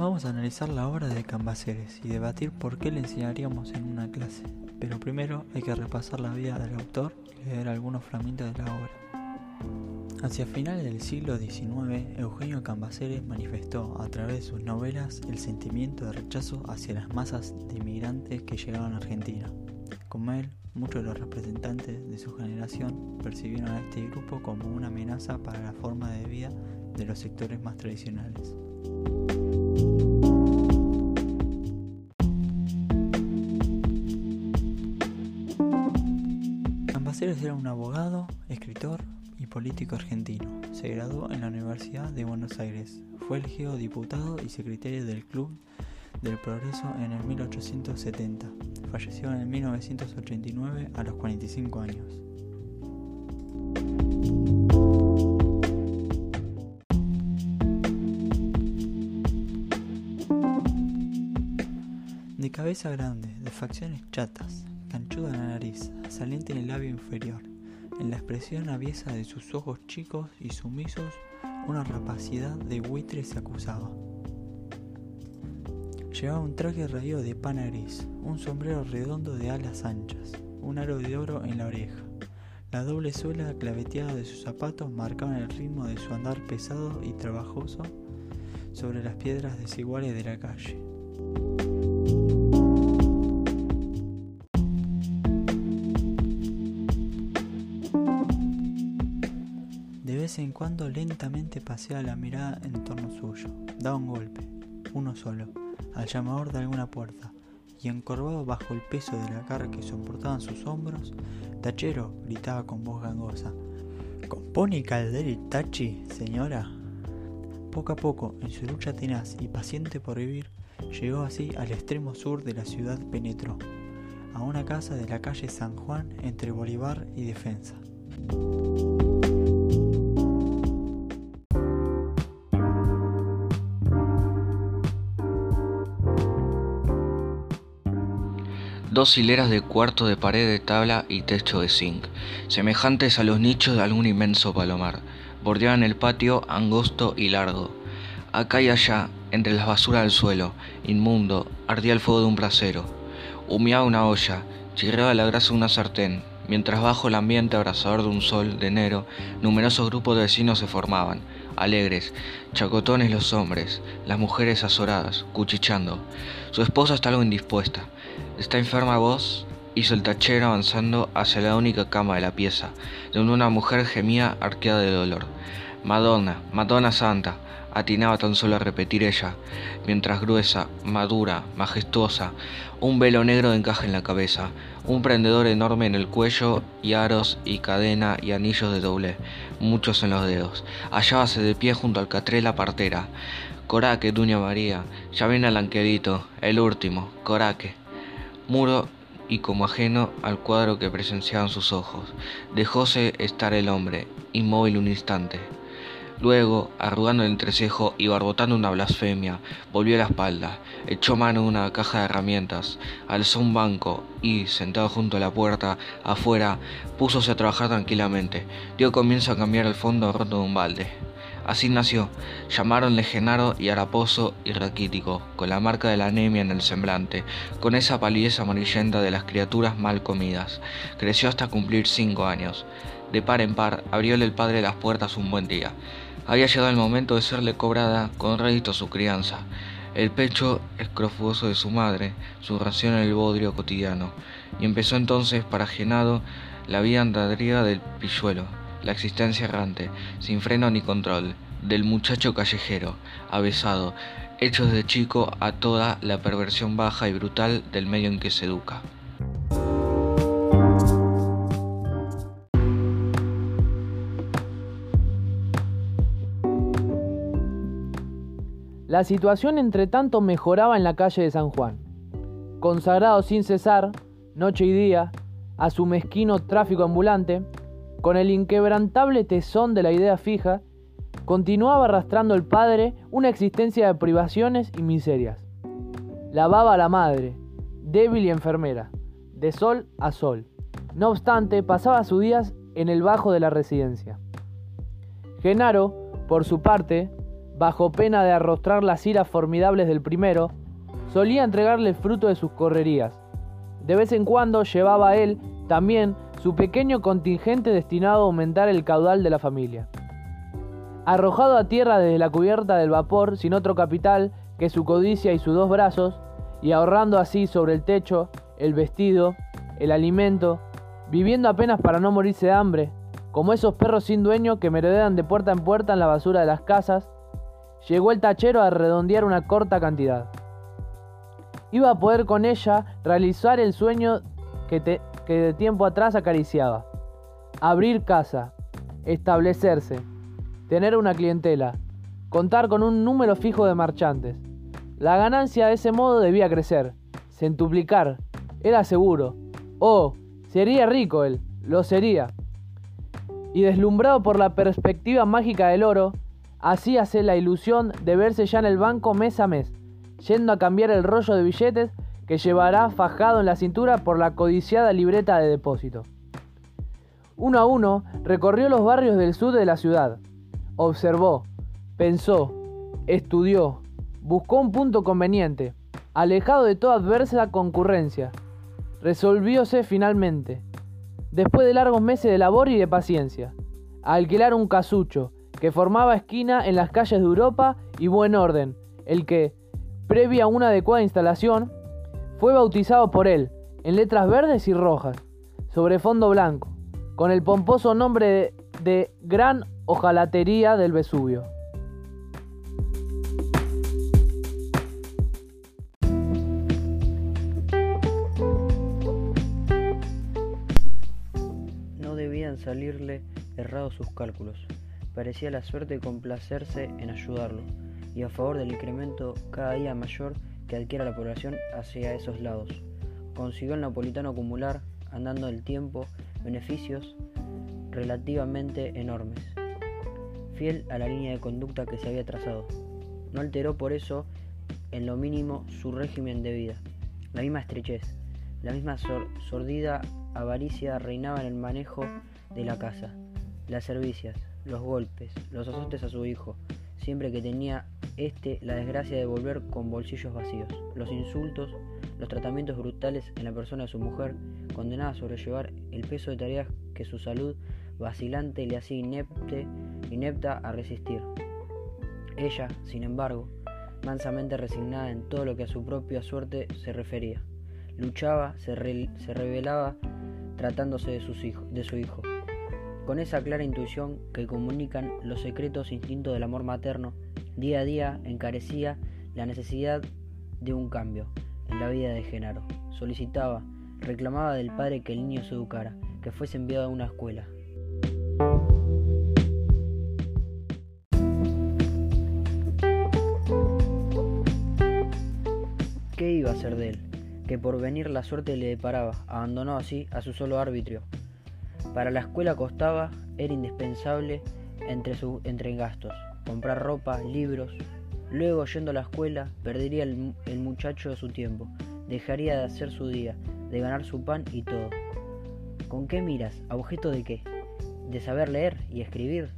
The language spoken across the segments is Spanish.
Vamos a analizar la obra de Cambaceres y debatir por qué le enseñaríamos en una clase, pero primero hay que repasar la vida del autor y leer algunos fragmentos de la obra. Hacia finales del siglo XIX, Eugenio Cambaceres manifestó a través de sus novelas el sentimiento de rechazo hacia las masas de inmigrantes que llegaban a Argentina. Como él, muchos de los representantes de su generación percibieron a este grupo como una amenaza para la forma de vida de los sectores más tradicionales. Cambaceres era un abogado, escritor y político argentino. Se graduó en la Universidad de Buenos Aires. Fue elegido diputado y secretario del Club del Progreso en el 1870. Falleció en el 1989 a los 45 años. De cabeza grande, de facciones chatas, canchuda en la nariz, saliente en el labio inferior, en la expresión aviesa de sus ojos chicos y sumisos, una rapacidad de buitre se acusaba. Llevaba un traje raído de pana gris, un sombrero redondo de alas anchas, un aro de oro en la oreja. La doble suela claveteada de sus zapatos marcaban el ritmo de su andar pesado y trabajoso sobre las piedras desiguales de la calle. Vez en cuando lentamente paseaba la mirada en torno suyo, daba un golpe, uno solo al llamador de alguna puerta, y encorvado bajo el peso de la carga que soportaban sus hombros, Tachero gritaba con voz gangosa: ¿Compone Calderi Tachi, señora? Poco a poco, en su lucha tenaz y paciente por vivir, llegó así al extremo sur de la ciudad penetró, a una casa de la calle San Juan entre Bolívar y Defensa. Dos hileras de cuarto de pared de tabla y techo de zinc, semejantes a los nichos de algún inmenso palomar, bordeaban el patio angosto y largo. Acá y allá, entre las basuras del suelo, inmundo, ardía el fuego de un brasero. Humeaba una olla, chirreaba la grasa de una sartén, mientras bajo el ambiente abrasador de un sol de enero, numerosos grupos de vecinos se formaban, alegres, chacotones los hombres, las mujeres azoradas, cuchichando. Su esposa está algo indispuesta. ¿Está enferma vos? hizo el tachero avanzando hacia la única cama de la pieza, donde una mujer gemía arqueada de dolor. Madonna, Madonna Santa, atinaba tan solo a repetir ella, mientras gruesa, madura, majestuosa, un velo negro de encaje en la cabeza, un prendedor enorme en el cuello y aros y cadena y anillos de doble, muchos en los dedos. Hallábase de pie junto al catré la partera. Coraque, Duña María, ya viene el angelito, el último, coraque muro y como ajeno al cuadro que presenciaban sus ojos. Dejóse estar el hombre, inmóvil un instante. Luego, arrugando el entrecejo y barbotando una blasfemia, volvió la espalda, echó mano a una caja de herramientas, alzó un banco y, sentado junto a la puerta, afuera, púsose a trabajar tranquilamente. Dio comienzo a cambiar el fondo roto de un balde. Así nació. Llamaronle Genaro y Haraposo y raquítico, con la marca de la anemia en el semblante, con esa palidez amarillenta de las criaturas mal comidas. Creció hasta cumplir cinco años. De par en par, abrióle el padre las puertas un buen día. Había llegado el momento de serle cobrada con rédito su crianza. El pecho escrofuoso de su madre, su ración en el bodrio cotidiano. Y empezó entonces, para Genado, la vida andadriga del pilluelo la existencia errante, sin freno ni control, del muchacho callejero, avesado, hecho desde chico a toda la perversión baja y brutal del medio en que se educa. La situación entre tanto mejoraba en la calle de San Juan. Consagrado sin cesar, noche y día, a su mezquino tráfico ambulante, con el inquebrantable tesón de la idea fija, continuaba arrastrando el padre una existencia de privaciones y miserias. Lavaba a la madre, débil y enfermera, de sol a sol. No obstante, pasaba sus días en el bajo de la residencia. Genaro, por su parte, bajo pena de arrostrar las iras formidables del primero, solía entregarle fruto de sus correrías. De vez en cuando llevaba a él también su pequeño contingente destinado a aumentar el caudal de la familia. Arrojado a tierra desde la cubierta del vapor sin otro capital que su codicia y sus dos brazos, y ahorrando así sobre el techo, el vestido, el alimento, viviendo apenas para no morirse de hambre, como esos perros sin dueño que merodean de puerta en puerta en la basura de las casas, llegó el tachero a redondear una corta cantidad. Iba a poder con ella realizar el sueño que, que de tiempo atrás acariciaba. Abrir casa, establecerse, tener una clientela, contar con un número fijo de marchantes. La ganancia de ese modo debía crecer, centuplicar, era seguro. Oh, sería rico él, lo sería. Y deslumbrado por la perspectiva mágica del oro, hacíase la ilusión de verse ya en el banco mes a mes, yendo a cambiar el rollo de billetes que llevará fajado en la cintura por la codiciada libreta de depósito. Uno a uno recorrió los barrios del sur de la ciudad, observó, pensó, estudió, buscó un punto conveniente, alejado de toda adversa concurrencia. Resolvióse finalmente, después de largos meses de labor y de paciencia, a alquilar un casucho que formaba esquina en las calles de Europa y buen orden, el que, previa a una adecuada instalación, fue bautizado por él, en letras verdes y rojas, sobre fondo blanco, con el pomposo nombre de, de Gran Ojalatería del Vesubio. No debían salirle errados sus cálculos. Parecía la suerte complacerse en ayudarlo, y a favor del incremento cada día mayor que adquiera la población hacia esos lados. Consiguió el napolitano acumular, andando el tiempo, beneficios relativamente enormes, fiel a la línea de conducta que se había trazado. No alteró por eso en lo mínimo su régimen de vida. La misma estrechez, la misma sordida avaricia reinaba en el manejo de la casa, las servicias, los golpes, los azotes a su hijo, siempre que tenía éste la desgracia de volver con bolsillos vacíos, los insultos, los tratamientos brutales en la persona de su mujer, condenada a sobrellevar el peso de tareas que su salud vacilante le hacía inepte, inepta a resistir. Ella, sin embargo, mansamente resignada en todo lo que a su propia suerte se refería, luchaba, se, se rebelaba tratándose de, sus de su hijo. Con esa clara intuición que comunican los secretos instintos del amor materno, día a día encarecía la necesidad de un cambio en la vida de Genaro. Solicitaba, reclamaba del padre que el niño se educara, que fuese enviado a una escuela. ¿Qué iba a hacer de él? Que por venir la suerte le deparaba, abandonó así a su solo árbitro. Para la escuela costaba, era indispensable entre, su, entre gastos, comprar ropa, libros. Luego, yendo a la escuela, perdería el, el muchacho su tiempo, dejaría de hacer su día, de ganar su pan y todo. ¿Con qué miras? ¿A objeto de qué? ¿De saber leer y escribir?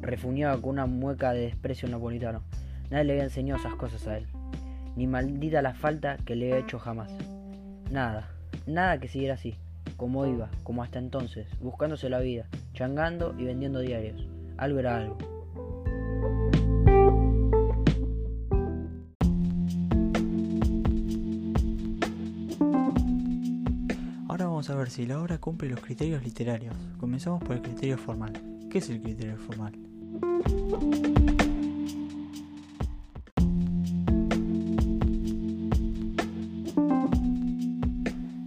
Refuñaba con una mueca de desprecio napolitano. Nadie le había enseñado esas cosas a él ni maldita la falta que le he hecho jamás. Nada, nada que siguiera así, como iba, como hasta entonces, buscándose la vida, changando y vendiendo diarios. Algo era algo. A ver si la obra cumple los criterios literarios. Comenzamos por el criterio formal. ¿Qué es el criterio formal?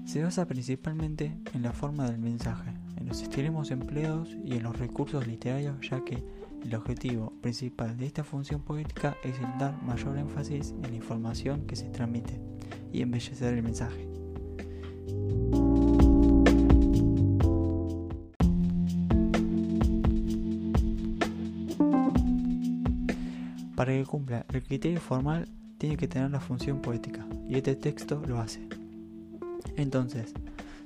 Se basa principalmente en la forma del mensaje, en los extremos empleados y en los recursos literarios, ya que el objetivo principal de esta función poética es el dar mayor énfasis en la información que se transmite y embellecer el mensaje. Para que cumpla el criterio formal tiene que tener la función poética y este texto lo hace. Entonces,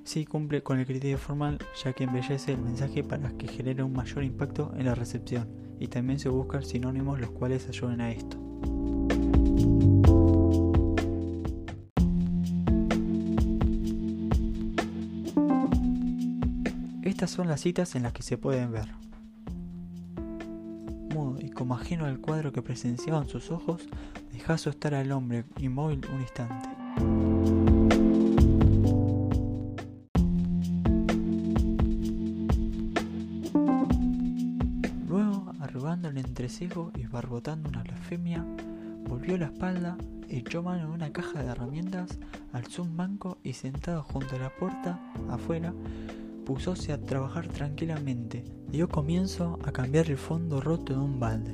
sí cumple con el criterio formal ya que embellece el mensaje para que genere un mayor impacto en la recepción y también se buscan sinónimos los cuales ayuden a esto. Estas son las citas en las que se pueden ver. Como ajeno al cuadro que presenciaban sus ojos, dejó estar al hombre inmóvil un instante. Luego, arrugando el entrecejo y barbotando una blasfemia, volvió la espalda, echó mano de una caja de herramientas, alzó un banco y sentado junto a la puerta, afuera, pusóse a trabajar tranquilamente. Dio comienzo a cambiar el fondo roto de un balde.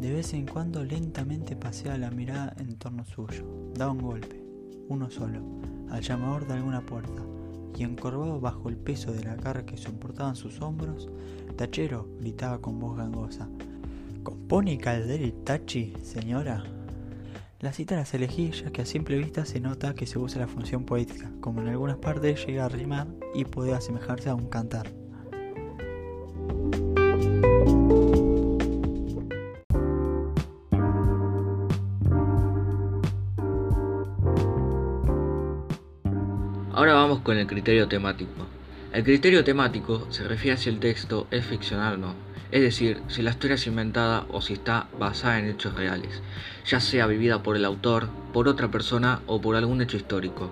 De vez en cuando lentamente paseaba la mirada en torno suyo, daba un golpe, uno solo, al llamador de alguna puerta, y encorvado bajo el peso de la carga que soportaban sus hombros, Tachero gritaba con voz gangosa. ¿Compone Caldera y Tachi, señora? La cita las elegí ya que a simple vista se nota que se usa la función poética, como en algunas partes llega a rimar y puede asemejarse a un cantar. Ahora vamos con el criterio temático. El criterio temático se refiere a si el texto es ficcional o no, es decir, si la historia es inventada o si está basada en hechos reales, ya sea vivida por el autor, por otra persona o por algún hecho histórico.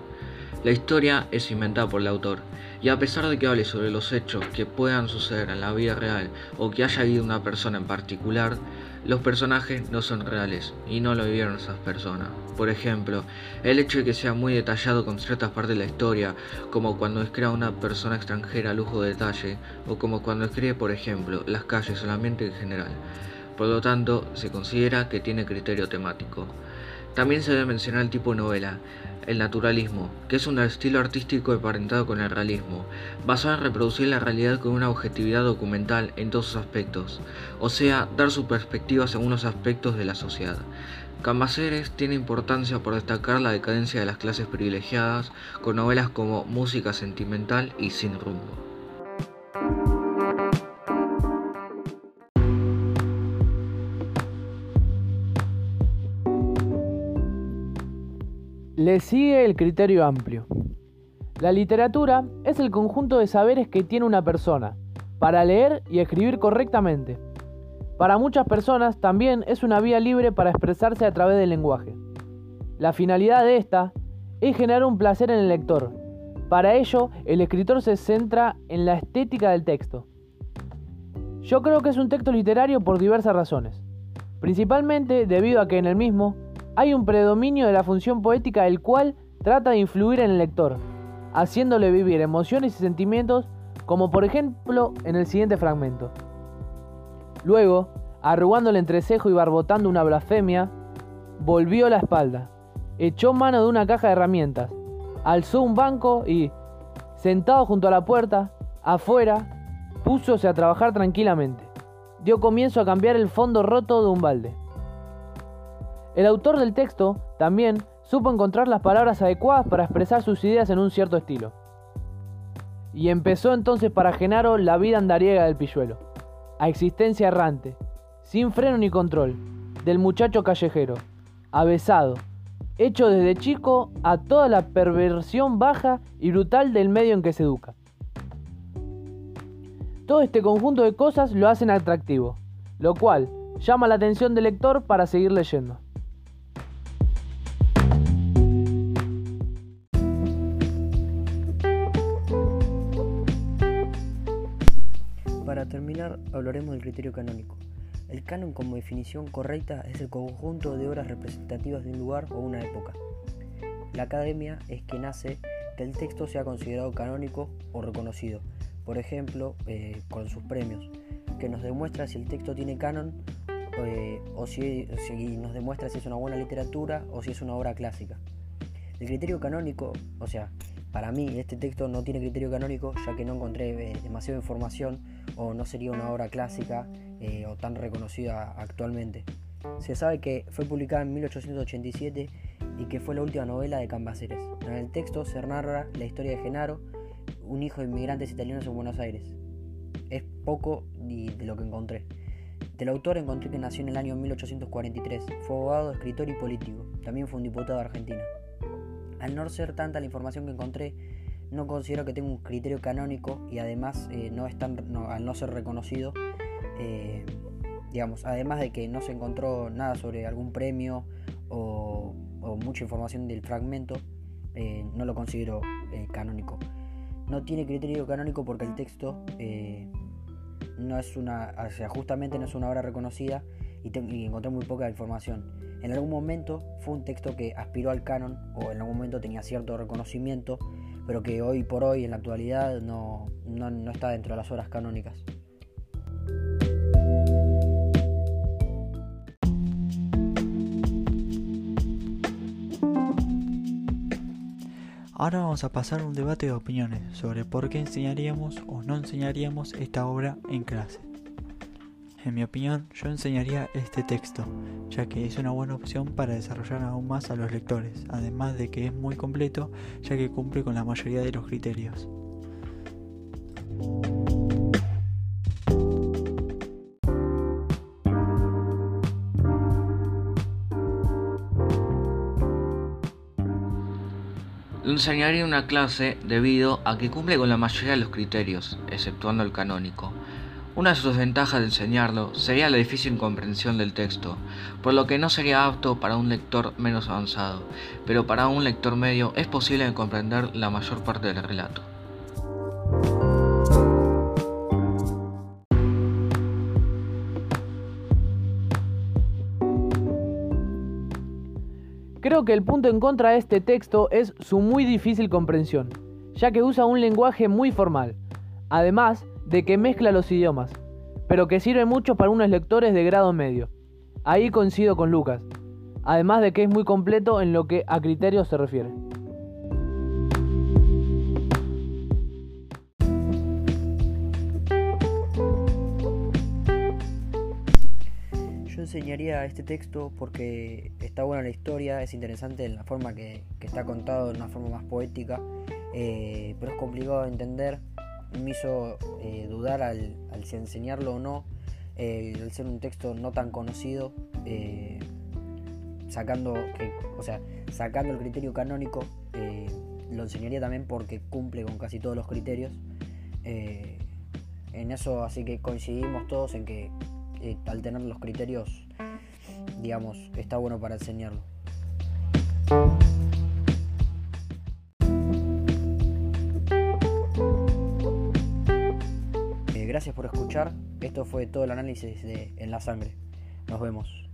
La historia es inventada por el autor, y a pesar de que hable sobre los hechos que puedan suceder en la vida real o que haya vivido una persona en particular, los personajes no son reales y no lo vivieron esas personas. Por ejemplo, el hecho de que sea muy detallado con ciertas partes de la historia, como cuando describe a una persona extranjera a lujo de detalle, o como cuando describe, por ejemplo, las calles o el ambiente en general. Por lo tanto, se considera que tiene criterio temático. También se debe mencionar el tipo de novela, el naturalismo, que es un estilo artístico emparentado con el realismo, basado en reproducir la realidad con una objetividad documental en todos sus aspectos, o sea, dar su perspectiva según los aspectos de la sociedad. Cambaceres tiene importancia por destacar la decadencia de las clases privilegiadas con novelas como Música Sentimental y Sin Rumbo. Le sigue el criterio amplio. La literatura es el conjunto de saberes que tiene una persona para leer y escribir correctamente. Para muchas personas también es una vía libre para expresarse a través del lenguaje. La finalidad de esta es generar un placer en el lector. Para ello, el escritor se centra en la estética del texto. Yo creo que es un texto literario por diversas razones, principalmente debido a que en el mismo hay un predominio de la función poética el cual trata de influir en el lector, haciéndole vivir emociones y sentimientos como por ejemplo en el siguiente fragmento. Luego, arrugando el entrecejo y barbotando una blasfemia, volvió la espalda, echó mano de una caja de herramientas, alzó un banco y, sentado junto a la puerta, afuera, púsose a trabajar tranquilamente. Dio comienzo a cambiar el fondo roto de un balde. El autor del texto también supo encontrar las palabras adecuadas para expresar sus ideas en un cierto estilo. Y empezó entonces para Genaro la vida andariega del pilluelo, a existencia errante, sin freno ni control, del muchacho callejero, avesado, hecho desde chico a toda la perversión baja y brutal del medio en que se educa. Todo este conjunto de cosas lo hacen atractivo, lo cual llama la atención del lector para seguir leyendo. Para terminar, hablaremos del criterio canónico. El canon como definición correcta es el conjunto de obras representativas de un lugar o una época. La academia es que nace que el texto sea considerado canónico o reconocido, por ejemplo, eh, con sus premios, que nos demuestra si el texto tiene canon eh, o si, si nos demuestra si es una buena literatura o si es una obra clásica. El criterio canónico, o sea, para mí este texto no tiene criterio canónico ya que no encontré eh, demasiada información o no sería una obra clásica eh, o tan reconocida actualmente. Se sabe que fue publicada en 1887 y que fue la última novela de Cambaceres. En el texto se narra la historia de Genaro, un hijo de inmigrantes italianos en Buenos Aires. es poco de lo que encontré. Del autor encontré que nació en el año 1843, fue abogado, escritor y político, también fue un diputado de Argentina. Al no ser tanta la información que encontré, no considero que tenga un criterio canónico y además eh, no es al no ser reconocido, eh, digamos, además de que no se encontró nada sobre algún premio o, mucha información del fragmento, eh, no lo considero canónico. No tiene criterio canónico porque el texto no es una, sea, justamente no es una obra reconocida y, y, encontré muy poca información. En algún momento fue un texto que aspiró al canon o en algún momento tenía cierto reconocimiento, pero que hoy por hoy en la actualidad no, no, no está dentro de las obras canónicas. Ahora vamos a pasar a un debate de opiniones sobre por qué enseñaríamos o no enseñaríamos esta obra en clase. En mi opinión, yo enseñaría este texto, ya que es una buena opción para desarrollar aún más a los lectores, además de que es muy completo, ya que cumple con la mayoría de los criterios. enseñaría una clase debido a que cumple con la mayoría de los criterios, exceptuando el canónico. Una de sus ventajas de enseñarlo sería la difícil comprensión del texto, por lo que no sería apto para un lector menos avanzado, pero para un lector medio es posible comprender la mayor parte del relato. Creo que el punto en contra de este texto es su muy difícil comprensión, ya que usa un lenguaje muy formal, además de que mezcla los idiomas, pero que sirve mucho para unos lectores de grado medio. Ahí coincido con Lucas, además de que es muy completo en lo que a criterios se refiere. enseñaría este texto porque está buena la historia, es interesante en la forma que, está contado, de una forma más poética, eh, pero es complicado de entender. Me hizo eh, dudar al, si enseñarlo o no, eh, al ser un texto no tan conocido, sacando, que, o sea, sacando el criterio canónico, lo enseñaría también porque cumple con casi todos los criterios. en eso, así que coincidimos todos en que al tener los criterios, digamos, está bueno para enseñarlo. Gracias por escuchar. Esto fue todo el análisis de En la Sangre. Nos vemos.